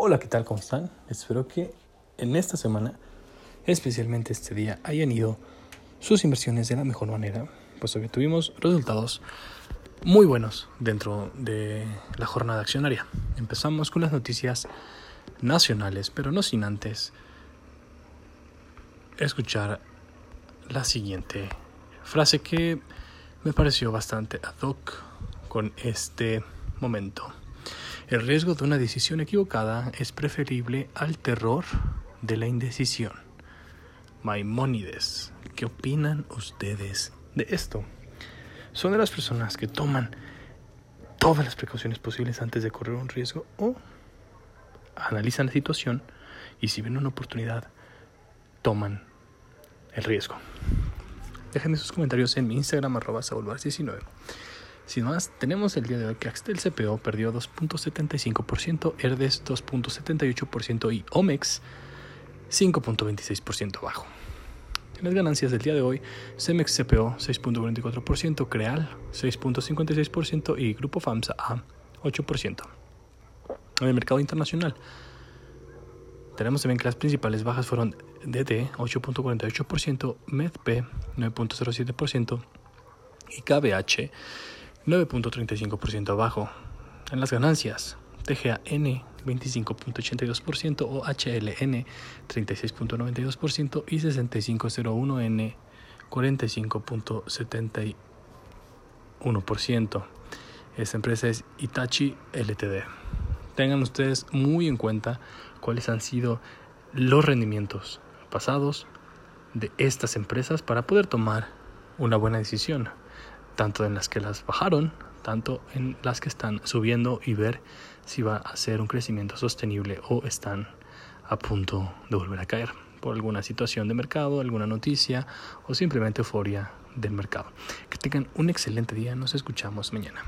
Hola, ¿qué tal? ¿Cómo están? Espero que en esta semana, especialmente este día, hayan ido sus inversiones de la mejor manera, pues tuvimos resultados muy buenos dentro de la jornada accionaria. Empezamos con las noticias nacionales, pero no sin antes escuchar la siguiente frase que me pareció bastante ad hoc con este momento. El riesgo de una decisión equivocada es preferible al terror de la indecisión. Maimónides, ¿qué opinan ustedes de esto? ¿Son de las personas que toman todas las precauciones posibles antes de correr un riesgo o analizan la situación y si ven una oportunidad, toman el riesgo? Déjenme sus comentarios en mi Instagram arroba 19 sin más, tenemos el día de hoy que Axtel CPO perdió 2.75%, Erdes 2.78% y Omex 5.26% bajo. En las ganancias del día de hoy, Cemex CPO 6.44%, Creal 6.56% y Grupo FAMSA A 8%. En el mercado internacional, tenemos también que las principales bajas fueron DT 8.48%, MEDP 9.07% y KBH 9.35% abajo. En las ganancias, TGAN 25.82% o HLN 36.92% y 6501N 45.71%. Esta empresa es Itachi LTD. Tengan ustedes muy en cuenta cuáles han sido los rendimientos pasados de estas empresas para poder tomar una buena decisión tanto en las que las bajaron, tanto en las que están subiendo y ver si va a ser un crecimiento sostenible o están a punto de volver a caer por alguna situación de mercado, alguna noticia o simplemente euforia del mercado. Que tengan un excelente día, nos escuchamos mañana.